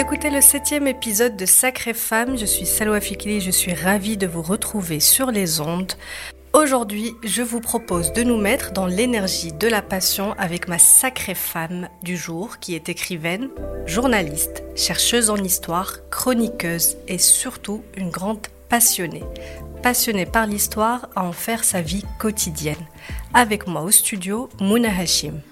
écoutez le septième épisode de Sacrée Femme. Je suis Salwa Fikili je suis ravie de vous retrouver sur les ondes. Aujourd'hui, je vous propose de nous mettre dans l'énergie de la passion avec ma sacrée femme du jour qui est écrivaine, journaliste, chercheuse en histoire, chroniqueuse et surtout une grande passionnée. Passionnée par l'histoire à en faire sa vie quotidienne. Avec moi au studio, Mouna Hashim.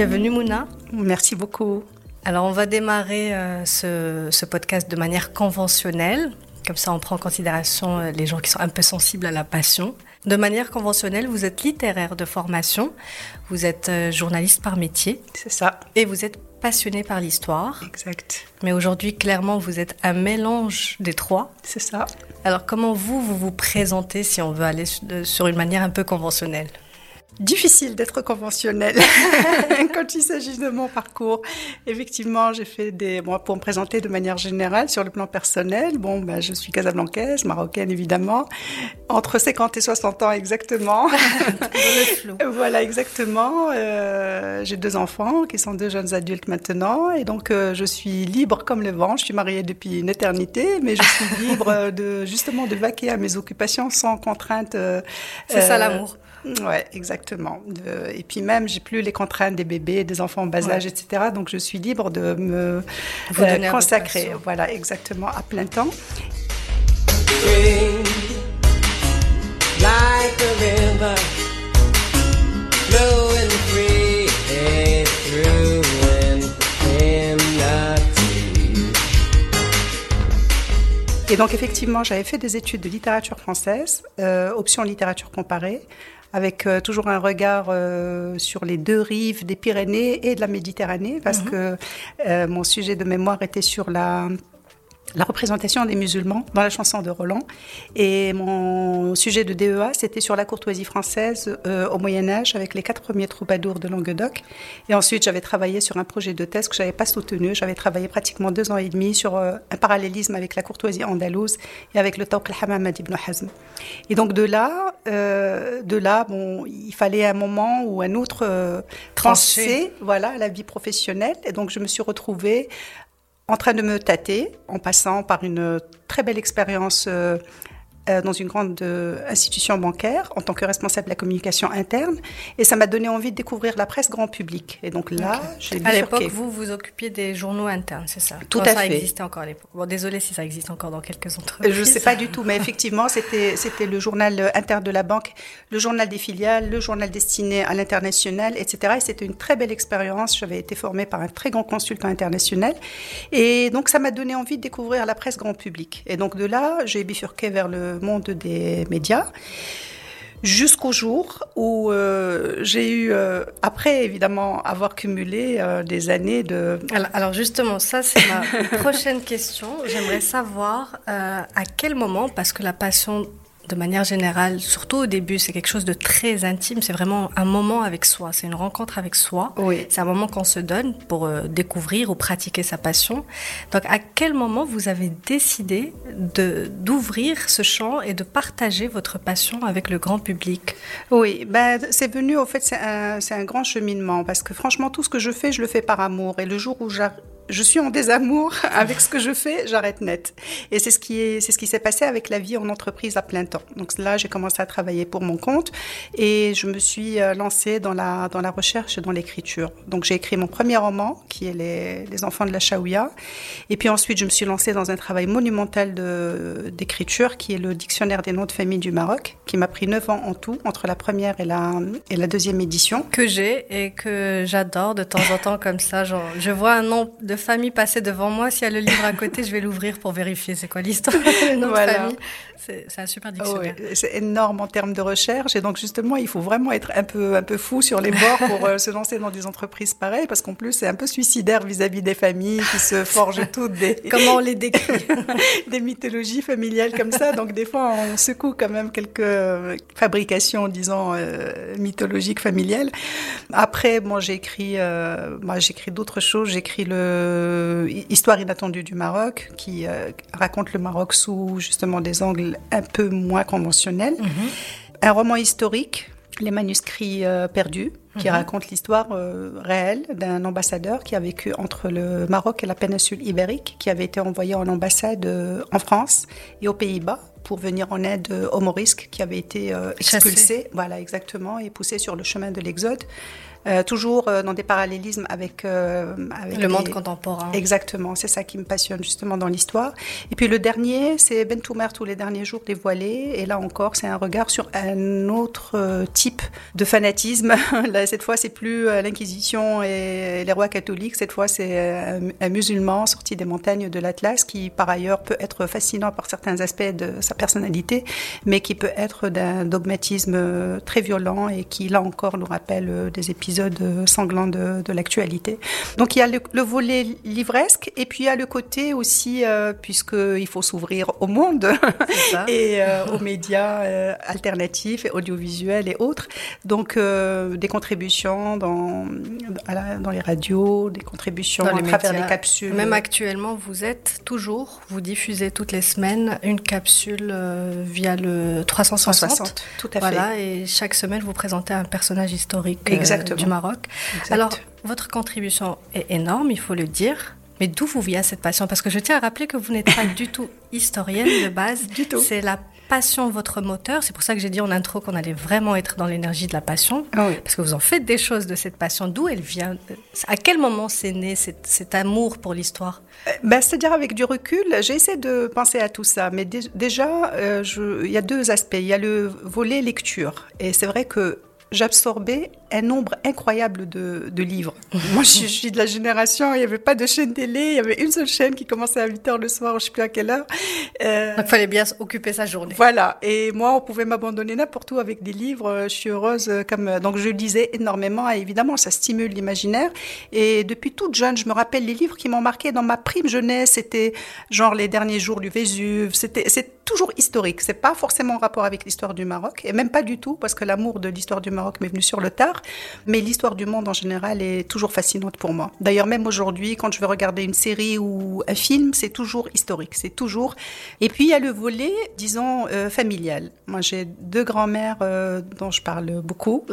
Bienvenue Mouna. Merci beaucoup. Alors on va démarrer euh, ce, ce, podcast de manière conventionnelle, comme ça on prend en considération euh, les gens qui sont un peu sensibles à la passion. De manière conventionnelle, vous êtes littéraire de formation, vous êtes euh, journaliste par métier. C'est ça. Et vous êtes passionné par l'histoire. Exact. Mais aujourd'hui, clairement, vous êtes un mélange des trois. C'est ça. Alors comment vous, vous vous présentez si on veut aller sur une manière un peu conventionnelle? Difficile d'être conventionnel quand il s'agit de mon parcours. Effectivement, j'ai fait des, bon, pour me présenter de manière générale sur le plan personnel. Bon, ben, je suis casablancaise, marocaine évidemment, entre 50 et 60 ans exactement. voilà, exactement. Euh, j'ai deux enfants qui sont deux jeunes adultes maintenant, et donc euh, je suis libre comme le vent. Je suis mariée depuis une éternité, mais je suis libre de justement de vaquer à mes occupations sans contrainte. Euh, C'est ça l'amour. Ouais, exactement. De, et puis même, j'ai plus les contraintes des bébés, des enfants en bas âge, ouais. etc. Donc je suis libre de me euh, consacrer, voilà, exactement, à plein temps. Et donc effectivement, j'avais fait des études de littérature française, euh, option littérature comparée, avec euh, toujours un regard euh, sur les deux rives des Pyrénées et de la Méditerranée, parce mmh. que euh, mon sujet de mémoire était sur la la représentation des musulmans dans la chanson de Roland. Et mon sujet de DEA, c'était sur la courtoisie française euh, au Moyen Âge avec les quatre premiers troubadours de Languedoc. Et ensuite, j'avais travaillé sur un projet de thèse que j'avais pas soutenu. J'avais travaillé pratiquement deux ans et demi sur euh, un parallélisme avec la courtoisie andalouse et avec le Tawq al-Hamamad ibn Hazm. Et donc de là, euh, de là, bon, il fallait un moment ou un autre trancher, voilà, la vie professionnelle. Et donc je me suis retrouvée en train de me tâter, en passant par une très belle expérience euh, dans une grande euh, institution bancaire en tant que responsable de la communication interne. Et ça m'a donné envie de découvrir la presse grand public. Et donc là, okay. À l'époque, vous vous occupiez des journaux internes, c'est ça? Tout Quand à ça fait. Ça existait encore à l'époque. Bon, désolé si ça existe encore dans quelques entreprises. Je ne sais pas du tout, mais effectivement, c'était c'était le journal interne de la banque, le journal des filiales, le journal destiné à l'international, etc. Et c'était une très belle expérience. J'avais été formée par un très grand consultant international. Et donc, ça m'a donné envie de découvrir la presse grand public. Et donc, de là, j'ai bifurqué vers le monde des médias jusqu'au jour où euh, j'ai eu, euh, après évidemment avoir cumulé euh, des années de... Alors, alors justement, ça c'est ma prochaine question. J'aimerais savoir à quel moment, parce que la passion de manière générale, surtout au début, c'est quelque chose de très intime. C'est vraiment un moment avec soi. C'est une rencontre avec soi. Oui. C'est un moment qu'on se donne pour euh, découvrir ou pratiquer sa passion. Donc, à quel moment vous avez décidé de d'ouvrir ce champ et de partager votre passion avec le grand public? Oui, ben, c'est venu, au fait, c'est un, un grand cheminement. Parce que franchement, tout ce que je fais, je le fais par amour. Et le jour où j'arrive je suis en désamour avec ce que je fais, j'arrête net. Et c'est ce qui est, c'est ce qui s'est passé avec la vie en entreprise à plein temps. Donc là, j'ai commencé à travailler pour mon compte et je me suis lancée dans la dans la recherche et dans l'écriture. Donc j'ai écrit mon premier roman qui est les, enfants de la Chaouia. Et puis ensuite, je me suis lancée dans un travail monumental d'écriture qui est le dictionnaire des noms de famille du Maroc, qui m'a pris neuf ans en tout entre la première et la et la deuxième édition. Que j'ai et que j'adore de temps en temps comme ça. Genre, je vois un nom de famille passer devant moi. S'il y a le livre à côté, je vais l'ouvrir pour vérifier c'est quoi l'histoire. voilà. C'est un super dictionnaire. Oh, oui. C'est énorme en termes de recherche. Et donc, justement, il faut vraiment être un peu, un peu fou sur les bords pour euh, se lancer dans des entreprises pareilles. Parce qu'en plus, c'est un peu suicidaire vis-à-vis -vis des familles qui se forgent toutes des. Comment on les décrit Des mythologies familiales comme ça. Donc, des fois, on secoue quand même quelques fabrications, disons, euh, mythologiques familiales. Après, bon, j'ai écrit, euh, écrit d'autres choses. J'ai écrit le Histoire inattendue du Maroc, qui euh, raconte le Maroc sous justement des angles un peu moins conventionnels. -hmm. Un roman historique les manuscrits euh, perdus, qui Mhm. racontent l'histoire euh, réelle d'un ambassadeur qui a vécu entre le Maroc et la péninsule ibérique, qui avait été envoyé en ambassade euh, en France et aux Pays-Bas pour venir en aide euh, aux Morisques qui avaient été euh, expulsés, voilà exactement, et poussés sur le chemin de l'Exode. Euh, toujours euh, dans des parallélismes avec, euh, avec Le monde les- contemporain. Exactement, c'est ça qui me passionne justement dans l'histoire. Et puis le dernier, c'est Ben Toumer, tous les derniers jours dévoilés. Et là encore, c'est un regard sur un autre type de fanatisme. Là, cette fois, c'est plus l'Inquisition et les rois catholiques. Cette fois, c'est un, un musulman sorti des montagnes de l'Atlas qui, par ailleurs, peut être fascinant par certains aspects de sa personnalité, mais qui peut être d'un dogmatisme très violent et qui, là encore, nous rappelle des épisodes euh, sanglants de, de l'actualité. Donc il y a le, le volet livresque et puis il y a le côté aussi, euh, puisqu'il faut s'ouvrir au monde et euh, aux médias euh, alternatifs et audiovisuels et autres. Donc euh, des contributions dans, la- dans les radios, des contributions Dans à les travers médias. les capsules. Même actuellement, vous êtes toujours, vous diffusez toutes les semaines une capsule euh, via le 360. 160, tout à fait. Voilà, et chaque semaine, vous présentez un personnage historique euh, Exactement. Du Maroc. Exact. Alors, votre contribution est énorme, il faut le dire. Mais d'où vous vient cette passion? Parce que je tiens à rappeler que vous n'êtes pas du tout historienne de base. Du tout. C'est la passion votre moteur. C'est pour ça que j'ai dit en intro qu'on allait vraiment être dans l'énergie de la passion. Ah oui. Parce que vous en faites des choses de cette passion. D'où elle vient? À quel moment c'est né cet, cet amour pour l'histoire? Ben, C'est-à-dire avec du recul, j'ai essayé de penser à tout ça, mais dé- déjà, euh, il y a deux aspects. Il y a le volet lecture, et c'est vrai que j'absorbais un nombre incroyable de, de livres. Moi, je, je suis de la génération, il n'y avait pas de chaîne télé, il y avait une seule chaîne qui commençait à 8 heures le soir, je ne sais plus à quelle heure. Euh, il fallait bien occuper sa journée. voilà, et moi, on pouvait m'abandonner n'importe où avec des livres. Je suis heureuse euh, comme euh, donc je lisais énormément. Et évidemment, ça stimule l'imaginaire. Et depuis toute jeune, je me rappelle les livres qui m'ont marqué dans ma prime jeunesse. C'était genre les derniers jours du Vésuve. C'était c'est toujours historique. C'est pas forcément en rapport avec l'histoire du Maroc, et même pas du tout, parce que l'amour de l'histoire du Maroc m'est venu sur le tard. Mais l'histoire du monde en général est toujours fascinante pour moi. D'ailleurs, même aujourd'hui, quand je veux regarder une série ou un film, c'est toujours historique. C'est toujours. Et puis il y a le volet, disons, euh, familial. Moi, j'ai deux grands-mères euh, dont je parle beaucoup,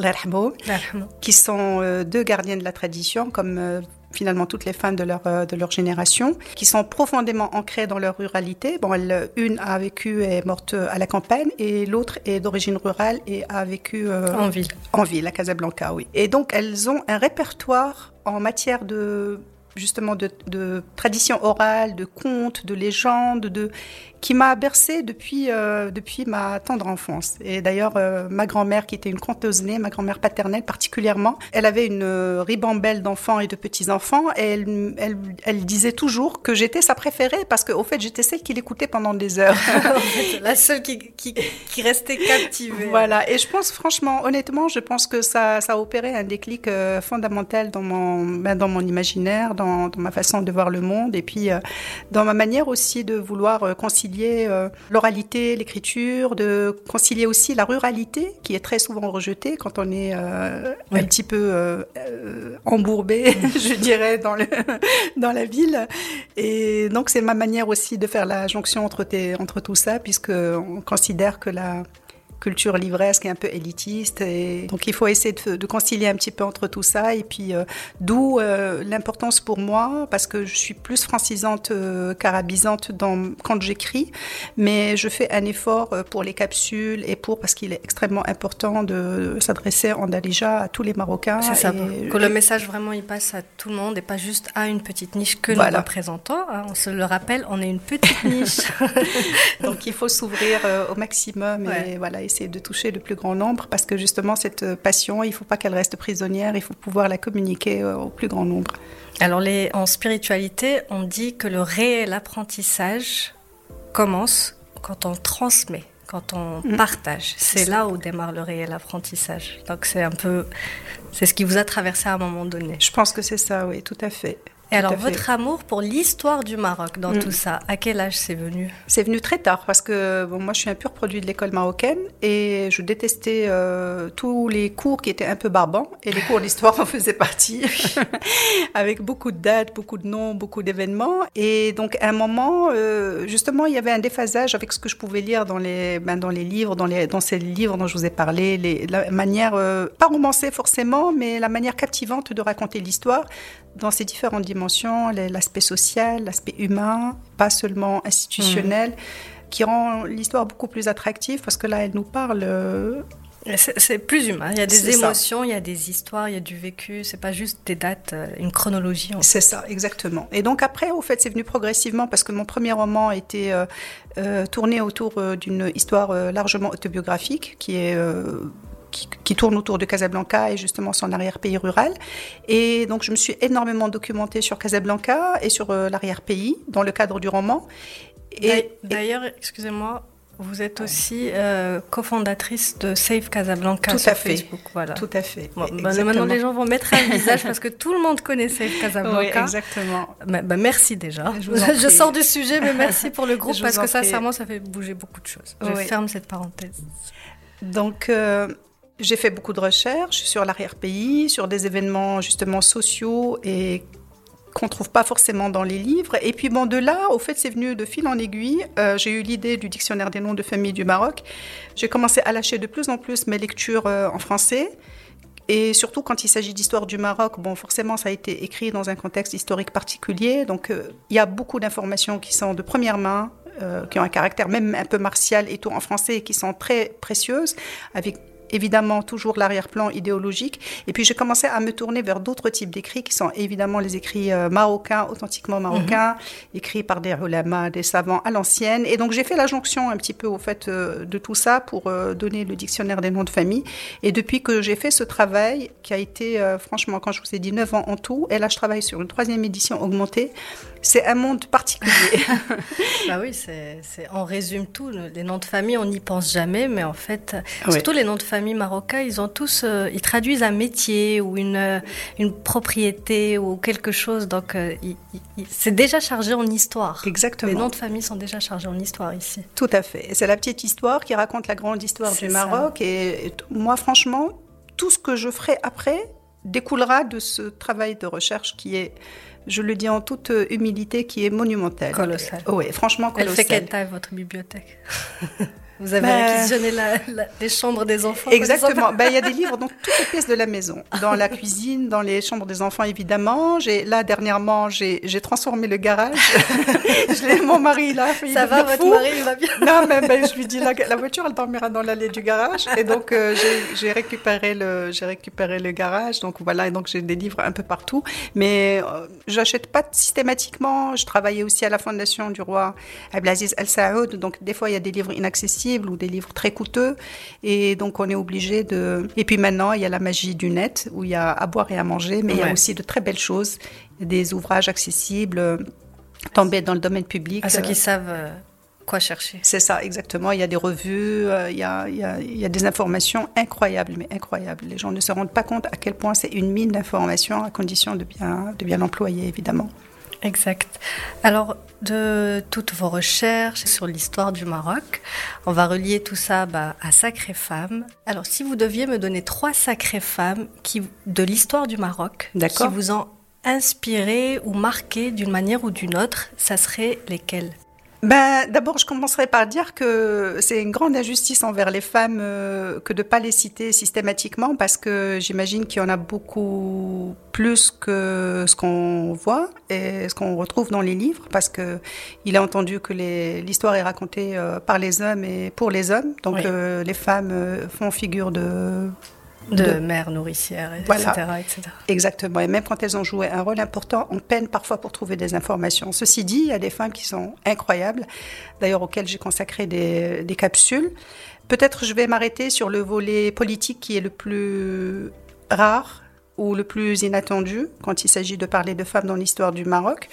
qui sont euh, deux gardiennes de la tradition, comme finalement toutes les femmes de leur, euh, de leur génération, qui sont profondément ancrées dans leur ruralité. Bon, elle, une a vécu et est morte à la campagne, et l'autre est d'origine rurale et a vécu euh, En ville. en ville, à Casablanca, oui. Et donc, elles ont un répertoire en matière de justement de, de tradition orale, de contes, de légendes, de qui m'a bercée depuis euh, depuis ma tendre enfance. Et d'ailleurs, euh, ma grand-mère qui était une conteuse née, ma grand-mère paternelle particulièrement, elle avait une euh, ribambelle d'enfants et de petits enfants, et elle, elle, elle disait toujours que j'étais sa préférée parce qu'au fait, j'étais celle qui l'écoutait pendant des heures. La seule qui, qui, qui restait captivée. Voilà, et je pense franchement, honnêtement, je pense que ça, ça a opéré un déclic euh, fondamental dans mon, ben, dans mon imaginaire, dans, dans ma façon de voir le monde, et puis euh, dans ma manière aussi de vouloir euh, concilier euh, l'oralité, l'écriture, de concilier aussi la ruralité, qui est très souvent rejetée quand on est euh, Oui. un petit peu euh, embourbé, je dirais, dans, le, dans la ville. Et donc c'est ma manière aussi de faire la jonction entre, tes, entre tout ça, puisque on considère que la culture livresque est un peu élitiste et donc il faut essayer de, de concilier un petit peu entre tout ça et puis euh, d'où euh, l'importance pour moi parce que je suis plus francisante euh, qu'arabisante dans quand j'écris mais je fais un effort euh, pour les capsules et pour parce qu'il est extrêmement important de s'adresser en Dalija à tous les Marocains C'est ça, et- que le message vraiment il passe à tout le monde et pas juste à une petite niche que Voilà. nous représentons. hein. On se le rappelle, on est une petite niche. Donc il faut s'ouvrir au maximum et Ouais. voilà essayer de toucher le plus grand nombre parce que justement cette euh, passion, il faut pas qu'elle reste prisonnière, il faut pouvoir la communiquer euh, au plus grand nombre. Alors les, en spiritualité, on dit que le réel apprentissage commence quand on transmet, quand on Mhm. partage. C'est là où démarre le réel apprentissage. Donc c'est un peu, c'est ce qui vous a traversé à un moment donné. Je pense que c'est ça, oui, tout à fait. Et alors, votre amour pour l'histoire du Maroc dans Mm. tout ça, à quel âge c'est venu? C'est venu très tard parce que bon, moi je suis un pur produit de l'école marocaine et je détestais euh, tous les cours qui étaient un peu barbants et les cours d'histoire en faisaient partie. Avec beaucoup de dates, beaucoup de noms, beaucoup d'événements. Et donc à un moment euh, justement il y avait un déphasage avec ce que je pouvais lire dans les ben, dans les livres, dans les dans ces livres dont je vous ai parlé, les, la manière euh, pas romancée forcément mais la manière captivante de raconter l'histoire dans ses différentes dimensions, l'aspect social, l'aspect humain, pas seulement institutionnel, qui rend l'histoire beaucoup plus attractive parce que là, elle nous parle. euh, C'est plus humain. Il y a des ça. émotions, il y a des histoires, il y a du vécu. C'est pas juste des dates, euh, une chronologie. C'est ça, exactement. Et donc après, au fait, c'est venu progressivement parce que mon premier roman était euh, euh, tourné autour d'une histoire largement autobiographique qui est qui, qui tourne autour de Casablanca et justement son arrière-pays rural. Et donc je me suis énormément documentée sur Casablanca et sur euh, l'arrière-pays dans le cadre du roman. D'ail- D'ailleurs, excusez-moi, vous êtes aussi euh, cofondatrice de Save Casablanca Tout sur à fait. Facebook. Voilà. tout à fait. Bon, bah, maintenant, les gens vont mettre un visage parce que tout le monde connaît Save Oui, Casablanca. exactement. Bah, bah, merci déjà. Je sors du sujet, mais merci pour le groupe Je parce que sincèrement, ça fait bouger beaucoup de choses. Je Oui. ferme cette parenthèse. Donc, euh, j'ai fait beaucoup de recherches sur l'arrière-pays, sur des événements justement sociaux et qu'on trouve pas forcément dans les livres. Et puis bon, de là, au fait, c'est venu de fil en aiguille. Euh, j'ai eu l'idée du dictionnaire des noms de famille du Maroc. J'ai commencé à lâcher de plus en plus mes lectures euh, en français. Et surtout quand il s'agit d'histoire du Maroc, bon, forcément, ça a été écrit dans un contexte historique particulier. Donc, euh, il y a beaucoup d'informations qui sont de première main, qui ont un caractère même un peu martial et tout en français, et qui sont très précieuses, avec évidemment toujours l'arrière-plan idéologique. Et puis j'ai commencé à me tourner vers d'autres types d'écrits qui sont évidemment les écrits euh, marocains, authentiquement marocains, écrits par des ulama, des savants à l'ancienne. Et donc j'ai fait la jonction un petit peu au fait euh, de tout ça pour euh, donner le dictionnaire des noms de famille. Et depuis que j'ai fait ce travail, qui a été franchement, quand je vous ai dit 9 ans en tout, et là je travaille sur une troisième édition augmentée, c'est un monde particulier. Bah oui, c'est, on résume tout. Les noms de famille, on n'y pense jamais, mais en fait, surtout les noms de famille marocains, ils ont tous, euh, ils traduisent un métier ou une, euh, une propriété ou quelque chose. Donc, euh, c'est déjà chargé en histoire. Exactement. Les noms de famille sont déjà chargés en histoire ici. Tout à fait. C'est la petite histoire qui raconte la grande histoire du. Maroc. Et, moi, franchement, tout ce que je ferai après découlera de ce travail de recherche qui est, je le dis en toute humilité, qui est monumental. Colossal. Oui, franchement Elle colossal. fait quelle taille votre bibliothèque Vous avez Ben- réquisitionné la- la- les chambres des enfants Exactement. Ben, Il y a des livres dans toutes les pièces de la maison. Dans la cuisine, dans les chambres des enfants, évidemment. J'ai, là, dernièrement, j'ai, j'ai transformé le garage. Je l'ai- mon mari, il failli Ça va, votre fou. mari, il va bien Non, mais ben, je lui dis, la, la voiture, elle dormira dans l'allée du garage. Et donc, euh, j'ai- j'ai récupéré, le, j'ai récupéré le garage. Donc, voilà, et donc j'ai des livres un peu partout. Mais euh, j'achète pas systématiquement. Je travaillais aussi à la fondation du roi Abdelaziz Al Saoud. Donc, des fois, il y a des livres inaccessibles ou des livres très coûteux. Et donc, on est obligé de... Et puis maintenant, il y a la magie du net, où il y a à boire et à manger. Mais il y a aussi de très belles choses. Des ouvrages accessibles, euh, tombés dans le domaine public. À ceux Euh, qui savent euh, quoi chercher. c'est ça, exactement. Il y a des revues, euh, il, y a, il, y a, il y a des informations incroyables, mais incroyables. Les gens ne se rendent pas compte à quel point c'est une mine d'informations à condition de bien, de bien l'employer, évidemment. Exact. Alors, de toutes vos recherches sur l'histoire du Maroc, on va relier tout ça bah, à Sacrées Femmes. Alors, si vous deviez me donner trois sacrées femmes qui, de l'histoire du Maroc qui vous ont inspiré ou marqué d'une manière ou d'une autre, ça serait lesquelles? Ben, D'abord, je commencerai par dire que c'est une grande injustice envers les femmes euh, que de ne pas les citer systématiquement parce que j'imagine qu'il y en a beaucoup plus que ce qu'on voit et ce qu'on retrouve dans les livres parce que il est entendu que l'histoire est racontée euh, par les hommes et pour les hommes. Donc Oui. euh, les femmes font figure de De, De- mère nourricière, etc., Voilà. etc. Exactement. Et même quand elles ont joué un rôle important, on peine parfois pour trouver des informations. Ceci dit, il y a des femmes qui sont incroyables, d'ailleurs auxquelles j'ai consacré des, des capsules. Peut-être je vais m'arrêter sur le volet politique qui est le plus rare ou le plus inattendu quand il s'agit de parler de femmes dans l'histoire du Maroc.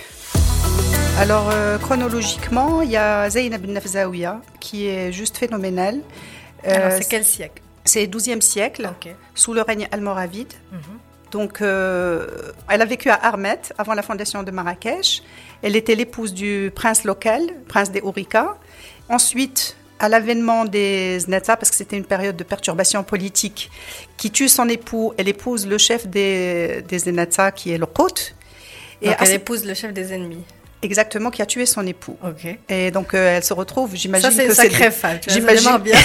Alors euh, chronologiquement, il y a Zainab Nafzaouia qui est juste phénoménale. Euh, Alors, c'est quel siècle? C'est 12e siècle, sous le règne almoravide. Mhm. Donc, euh, elle a vécu à Armet avant la fondation de Marrakech. Elle était l'épouse du prince local, prince des Ourika. Ensuite, à l'avènement des Znetsa, parce que c'était une période de perturbation politique, qui tue son époux, elle épouse le chef des, des qui est le Kot. Et donc elle épouse le chef des ennemis. Exactement, qui a tué son époux. Et donc euh, elle se retrouve, j'imagine c'est que une sacrée femme. J'imagine bien.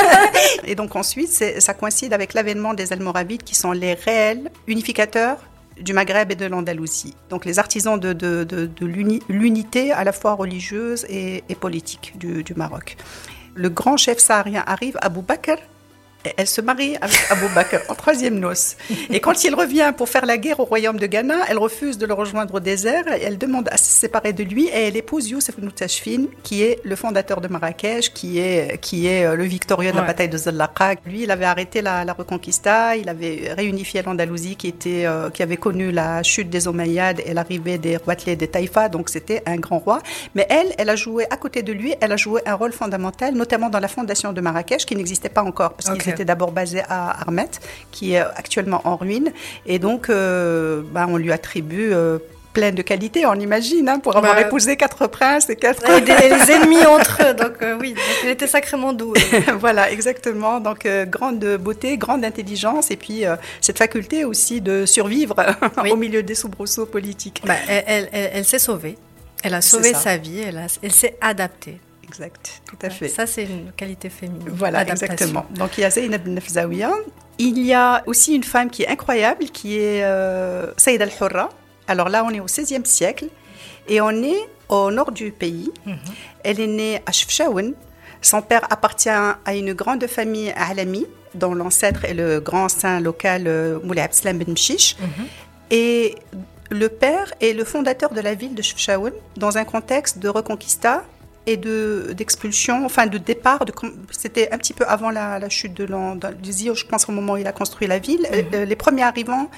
Et donc ensuite, c'est- ça coïncide avec l'avènement des Almoravides, qui sont les réels unificateurs du Maghreb et de l'Andalousie. Donc les artisans de, de- de- de l'uni- l'unité à la fois religieuse et, et politique du, du Maroc. Le grand chef saharien arrive, Abou Bakr, elle se marie avec Abou Bakr en troisième noce. Et quand il revient pour faire la guerre au royaume de Ghana, elle refuse de le rejoindre au désert elle demande à se séparer de lui et elle épouse Youssef Noutachfin, qui est le fondateur de Marrakech, qui est, qui est euh, le victorieux de la Ouais. bataille de Zalaqa. Lui, il avait arrêté la, la Reconquista, il avait réunifié l'Andalousie qui, était, euh, qui avait connu la chute des Omeyyades et l'arrivée des Roitelets des Taïfa, donc c'était un grand roi. Mais elle, elle a joué à côté de lui, elle a joué un rôle fondamental, notamment dans la fondation de Marrakech, qui n'existait pas encore, parce Ok. qu'ils étaient d'abord basés à Armet, qui est actuellement en ruine. Et donc, euh, bah, on lui attribue euh, plein de qualités, on imagine, hein, pour avoir Bah, épousé quatre princes et quatre... Et des- les ennemis entre eux. Donc euh, oui, donc elle était sacrément douée. voilà, exactement. Donc, euh, grande beauté, grande intelligence, et puis euh, cette faculté aussi de survivre Oui. au milieu des soubresauts politiques. Bah, elle elle- elle- elle s'est sauvée. Elle a sauvé sa vie. Elle s'est adaptée. Exact, tout à fait. Ça, c'est une qualité féminine. Voilà, exactement. Donc il y a Zeynep Ben Nefzaouia. Il y a aussi une femme qui est incroyable, qui est euh, Saïd al-Hurra. Alors là, on est au XVIe siècle et on est au nord du pays. Mhm. Elle est née à Chefchaouen. Son père appartient à une grande famille alami, dont l'ancêtre est le grand saint local euh, Moulay Abdeslam Ben Mchiche. Mhm. Et le père est le fondateur de la ville de Chefchaouen dans un contexte de reconquista et de d'expulsion, enfin de départ. De, C'était un petit peu avant la, la chute de l'an- de- du Zio, je pense, au moment où il a construit la ville. Euh, les premiers arrivants,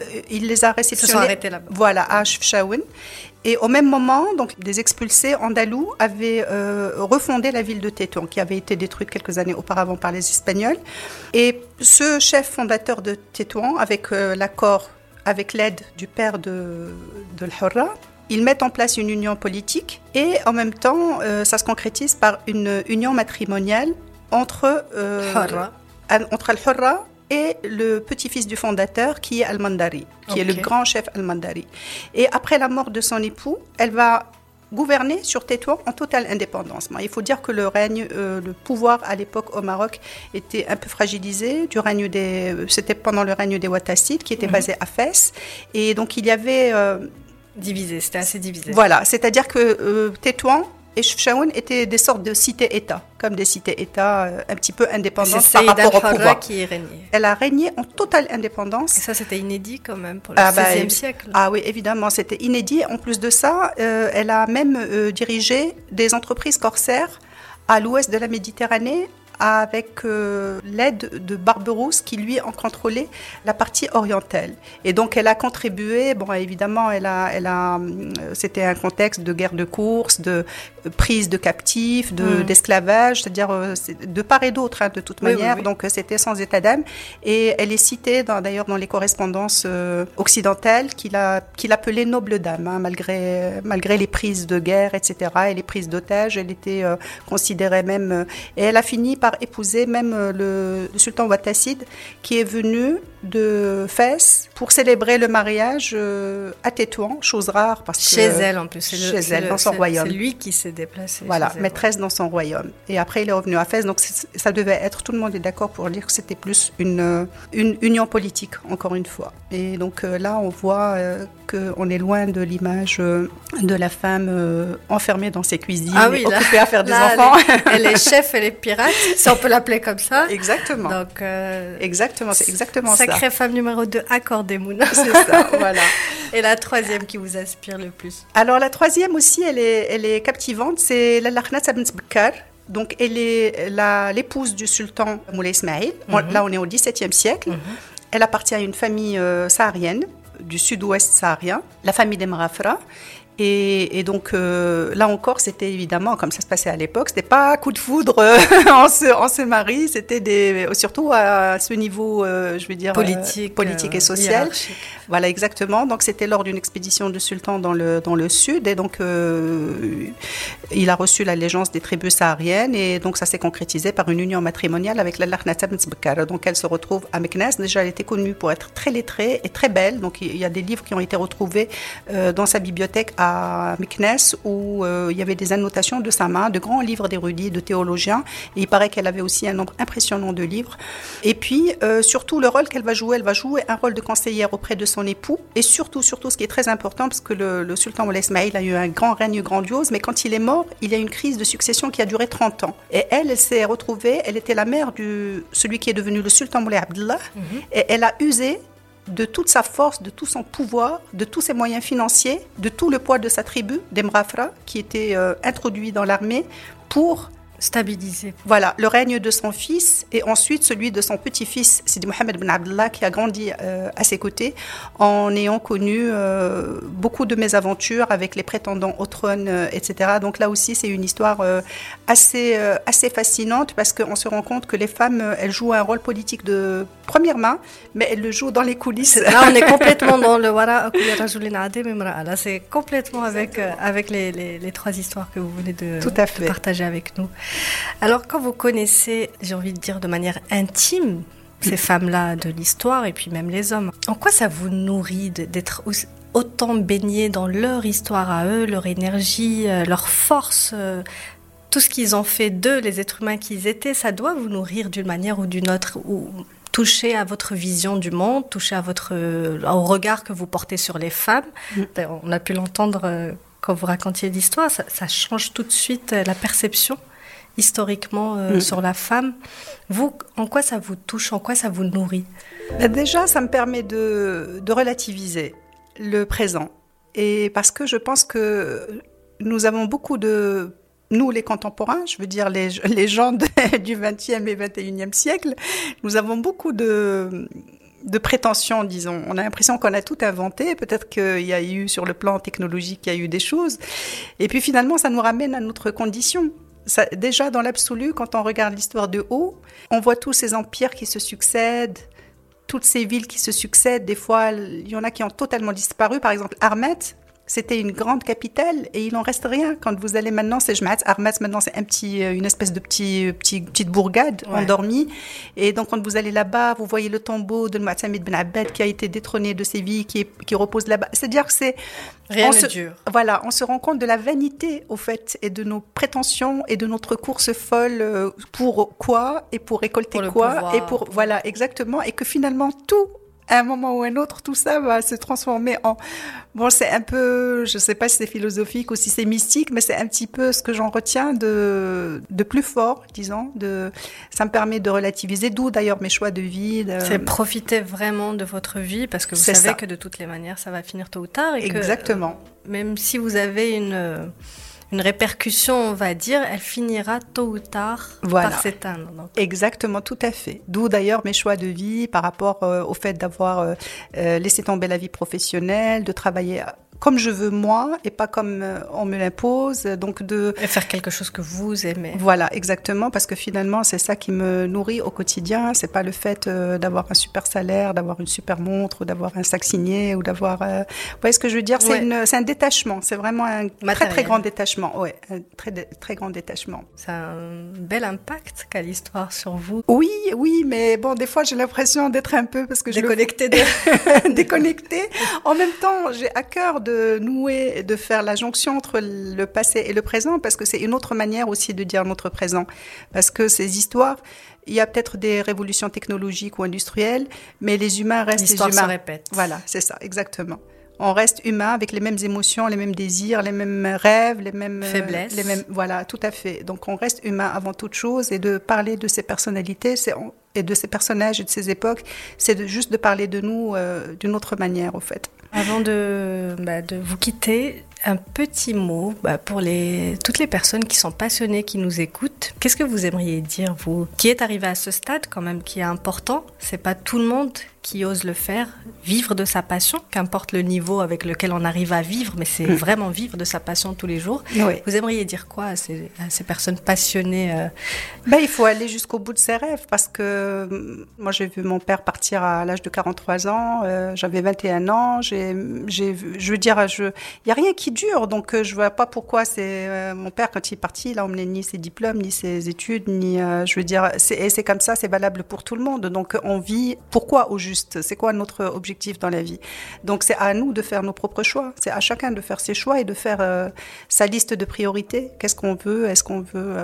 euh, il les a Ils se réceptionnés. sont arrêtés là-bas. Voilà, à Chefchaouen. Et au même moment, donc, des expulsés andalous avaient euh, refondé la ville de Tétouan, qui avait été détruite quelques années auparavant par les Espagnols. Et ce chef fondateur de Tétouan, avec euh, l'accord, avec l'aide du père de, de l'Hurra, ils mettent en place une union politique et en même temps, euh, ça se concrétise par une union matrimoniale entre, euh, entre Al-Hurra et le petit-fils du fondateur qui est Al-Mandari, qui est le grand chef Al-Mandari. Et après la mort de son époux, elle va gouverner sur Tétouan en totale indépendance. Il faut dire que le règne, euh, le pouvoir à l'époque au Maroc était un peu fragilisé. Du règne des, c'était pendant le règne des Wattassides qui était Mhm. basé à Fès, et donc il y avait euh, Divisé, c'était assez divisé. voilà, c'est-à-dire que euh, Tétouan et Chefchaouen étaient des sortes de cités-États, comme des cités-États euh, un petit peu indépendantes par rapport au pouvoir. qui est régné. Elle a régné en totale indépendance. Et ça, c'était inédit quand même pour le Ah bah, XVIe évi- siècle. Ah oui, évidemment, c'était inédit. En plus de ça, euh, elle a même euh, dirigé des entreprises corsaires à l'ouest de la Méditerranée avec euh, l'aide de Barberousse qui lui en contrôlait la partie orientale. Et donc elle a contribué, bon évidemment elle a, elle a, euh, c'était un contexte de guerre de course, de euh, prise de captifs, de, Mm. d'esclavage, c'est-à-dire c'est de part et d'autre hein, de toute Oui, manière. oui. Donc c'était sans état d'âme. Et elle est citée dans- d'ailleurs dans les correspondances euh, occidentales qu'il a qu'il appelait noble dame, hein, malgré malgré les prises de guerre, etc. et les prises d'otages. Elle était euh, considérée même et elle a fini par épouser même euh, le, le sultan Wattacide qui est venu de Fès pour célébrer le mariage euh, à Tétouan, chose rare parce que Chez elle en plus. Le- chez elle, le- dans son royaume. C'est lui qui s'est déplacé. voilà, maîtresse dans son royaume. Et après, il est revenu à Fès. Donc, ça devait être, tout le monde est d'accord pour dire que c'était plus une, euh, une union politique, encore une fois. Et donc là, on voit qu'on est loin de l'image de la femme enfermée dans ses cuisines, Ah oui, et là- occupée à faire des Là, enfants. Elle est, elle est chef, elle est pirate, si on peut l'appeler comme ça. Exactement. Donc, euh, Exactement, c'est exactement ça. sacrée femme numéro 2, accordez Mouna. C'est ça, voilà. Et la troisième qui vous inspire le plus Alors la troisième aussi, elle est, elle est captivante, c'est la Lakhnat ibn Bakkar. Donc elle est l'épouse du sultan Moulay Ismail. Mhm. Là, on est au XVIIe siècle. Elle appartient à une famille euh, saharienne du sud-ouest saharien, la famille des Marafra. Et, donc là encore, c'était évidemment, comme ça se passait à l'époque, c'était pas coup de foudre, on, se, on se marie, c'était des, surtout à ce niveau, je veux dire, politique, politique et social. Voilà, exactement. Donc c'était lors d'une expédition du sultan dans le, dans le sud, et donc il a reçu l'allégeance des tribus sahariennes, et donc ça s'est concrétisé par une union matrimoniale avec la Larnata Donc elle se retrouve à Meknes. Déjà, elle était connue pour être très lettrée et très belle. Donc il y a des livres qui ont été retrouvés dans sa bibliothèque à Meknes où euh, il y avait des annotations de sa main, de grands livres d'érudits, de théologiens. Et il paraît qu'elle avait aussi un nombre impressionnant de livres. Et puis, euh, surtout, le rôle qu'elle va jouer, elle va jouer un rôle de conseillère auprès de son époux. Et surtout, surtout, ce qui est très important, parce que le, sultan Moulay Ismail a eu un grand règne grandiose, mais quand il est mort, il y a une crise de succession qui a duré 30 ans. Et elle, elle s'est retrouvée, elle était la mère de celui qui est devenu le sultan Moulay Abdullah, mhm. et elle a usé de toute sa force, de tout son pouvoir, de tous ses moyens financiers, de tout le poids de sa tribu, des Mrafra, qui était euh, introduit dans l'armée pour stabiliser. Voilà, le règne de son fils et ensuite celui de son petit-fils, Sidi Mohamed Ben Abdullah, qui a grandi euh, à ses côtés en ayant connu euh, beaucoup de mésaventures avec les prétendants au trône, euh, etc. Donc là aussi, c'est une histoire assez, assez fascinante parce qu'on se rend compte que les femmes, elles jouent un rôle politique de première main, mais elles le jouent dans les coulisses. Là, on est complètement dans le Wara Là, c'est complètement avec, avec les, les, trois histoires que vous venez de, Tout à fait. de partager avec nous. Alors quand vous connaissez, j'ai envie de dire de manière intime, ces femmes-là de l'histoire et puis même les hommes, en quoi ça vous nourrit d'être autant baigné dans leur histoire à eux, leur énergie, euh, leur force euh, tout ce qu'ils ont fait d'eux, les êtres humains qu'ils étaient, ça doit vous nourrir d'une manière ou d'une autre, ou toucher à votre vision du monde, toucher à votre, euh, au regard que vous portez sur les femmes. Mm. On a pu l'entendre quand vous racontiez l'histoire, ça, change tout de suite la perception historiquement euh, mm. sur la femme. Vous, en quoi ça vous touche, en quoi ça vous nourrit? Ben Déjà, ça me permet de, relativiser le présent. Et parce que je pense que nous avons beaucoup de nous, les contemporains, je veux dire les, les gens du 20e et 21e siècle, nous avons beaucoup de, de prétentions, disons. On a l'impression qu'on a tout inventé. Peut-être qu'il y a eu, sur le plan technologique, il y a eu des choses. Et puis finalement, ça nous ramène à notre condition déjà dans l'absolu, quand on regarde l'histoire de haut, on voit tous ces empires qui se succèdent, toutes ces villes qui se succèdent. Des fois, il y en a qui ont totalement disparu. Par exemple, Armet, c'était une grande capitale et il n'en reste rien. Quand vous allez maintenant, c'est Jmaat, Armet, maintenant c'est un petit, euh, une espèce de petit, petit petite bourgade endormie. Et donc quand vous allez là-bas, vous voyez le tombeau de Mu'tamid Ben Abbad qui a été détrôné de Séville, qui, qui repose là-bas. C'est-à-dire que c'est Rien on dur. Voilà, on se rend compte de la vanité, au fait, et de nos prétentions et de notre course folle euh, pour quoi et pour récolter quoi et pour voilà exactement et que finalement tout à un moment ou un autre, tout ça va se transformer en... Bon, c'est un peu, je ne sais pas si c'est philosophique ou si c'est mystique, mais c'est un petit peu ce que j'en retiens de, de plus fort, disons. De, ça me permet de relativiser, d'où d'ailleurs mes choix de vie. C'est profiter vraiment de votre vie, parce que vous savez que de toutes les manières, ça va finir tôt ou tard. Et Exactement. même si vous avez une une répercussion, on va dire, elle finira tôt ou tard par s'éteindre. Exactement, tout à fait. D'où d'ailleurs mes choix de vie par rapport euh, au fait d'avoir euh, euh, laissé tomber la vie professionnelle, de travailler comme je veux moi et pas comme euh, on me l'impose. Donc de et faire quelque chose que vous aimez. Voilà, exactement, parce que finalement c'est ça qui me nourrit au quotidien. C'est pas le fait euh, d'avoir un super salaire, d'avoir une super montre, ou d'avoir un sac signé, ou d'avoir. Euh, vous voyez ce que je veux dire? C'est un détachement. C'est vraiment un très très grand détachement. Ouais, un très très grand détachement. C'est un bel impact qu'a l'histoire sur vous. Oui, oui, mais bon, des fois j'ai l'impression d'être un peu parce que je déconnecté, de... déconnecté. En même temps, j'ai à cœur de nouer, de faire la jonction entre le passé et le présent, parce que c'est une autre manière aussi de dire notre présent. Parce que ces histoires, il y a peut-être des révolutions technologiques ou industrielles, mais les humains restent les humains. se répète. Voilà, c'est ça, exactement. On reste humain avec les mêmes émotions, les mêmes désirs, les mêmes rêves, les mêmes faiblesses. les mêmes, voilà, tout à fait. Donc on reste humain avant toute chose et de parler de ces personnalités, et de ces personnages et de ces époques, c'est juste de parler de nous euh, d'une autre manière, au fait. Avant de, bah, de vous quitter, un petit mot bah, pour les, toutes les personnes qui sont passionnées, qui nous écoutent. Qu'est-ce que vous aimeriez dire, vous, qui est arrivé à ce stade quand même, qui est important? C'est pas tout le monde qui ose le faire, vivre de sa passion, qu'importe le niveau avec lequel on arrive à vivre, mais c'est Mm. vraiment vivre de sa passion tous les jours. Oui. Vous aimeriez dire quoi à ces, à ces personnes passionnées euh, Ben, il faut aller jusqu'au bout de ses rêves parce que euh, moi j'ai vu mon père partir à l'âge de 43 ans, euh, j'avais 21 ans, j'ai, je veux dire, il y a rien qui dure, donc euh, je vois pas pourquoi c'est euh, mon père quand il est parti, il a emmené ni ses diplômes, ni ses études, ni, euh, je veux dire, et c'est comme ça, c'est valable pour tout le monde. Donc on vit, pourquoi au juste? C'est quoi notre objectif dans la vie? Donc c'est à nous de faire nos propres choix, c'est à chacun de faire ses choix et de faire euh, sa liste de priorités. Qu'est-ce qu'on veut? Est-ce qu'on veut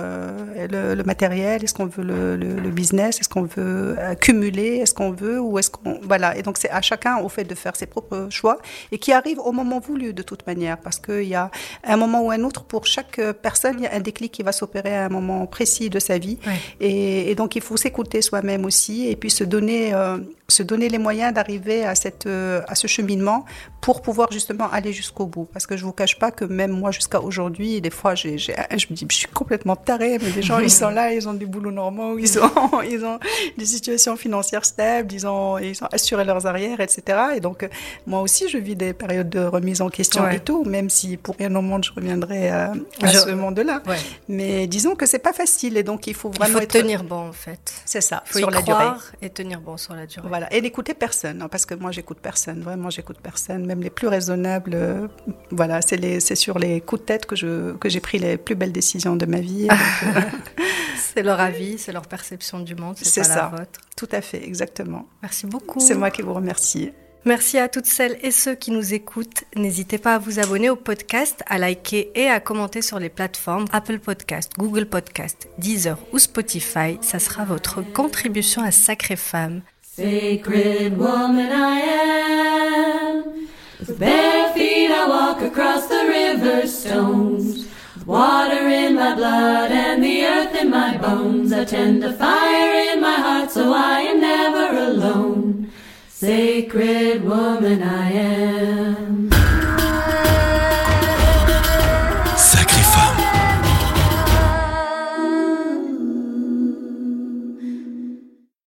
le, matériel? Est-ce qu'on veut le, le- business? Est-ce qu'on veut cumuler Est-ce qu'on veut ou est-ce qu'on voilà. Et donc c'est à chacun au fait de faire ses propres choix et qui arrive au moment voulu de toute manière. Parce qu'il y a un moment ou un autre pour chaque personne il y a un déclic qui va s'opérer à un moment précis de sa vie Ouais. et, et donc il faut s'écouter soi-même aussi et puis se donner euh, se donner les moyens d'arriver à cette euh, à ce cheminement pour pouvoir justement aller jusqu'au bout parce que je vous cache pas que même moi jusqu'à aujourd'hui des fois j'ai, j'ai- je me dis je suis complètement tarée mais les gens ils sont là ils ont du boulot normaux ils ont ils ont des situations financières stables ils ont ils ont assuré leurs arrières etc et donc euh, moi aussi je vis des périodes de remise en question Ouais. et tout même si pour rien au monde je reviendrai euh, à Je- ce monde-là ouais. mais disons que c'est pas facile et donc il faut Il vraiment faut être tenir bon, en fait. c'est ça Il faut sur y la durée et tenir bon sur la durée. Voilà, et n'écouter personne, hein, parce que moi j'écoute personne, vraiment j'écoute personne, même les plus raisonnables. euh, voilà, c'est les, c'est sur les coups de tête que je que j'ai pris les plus belles décisions de ma vie. donc, euh, C'est leur avis, c'est leur perception du monde, c'est C'est pas ça. la vôtre. tout à fait, exactement. Merci beaucoup. C'est moi qui vous remercie. Merci à toutes celles et ceux qui nous écoutent. N'hésitez pas à vous abonner au podcast, à liker et à commenter sur les plateformes Apple Podcast, Google Podcast, Deezer ou Spotify. Ça sera votre contribution à Sacrée Femme. Sacred woman I am. With bare feet I walk across the river stones. With water in my blood and the earth in my bones. I tend a fire in my heart so I am never alone. Sacred woman I am.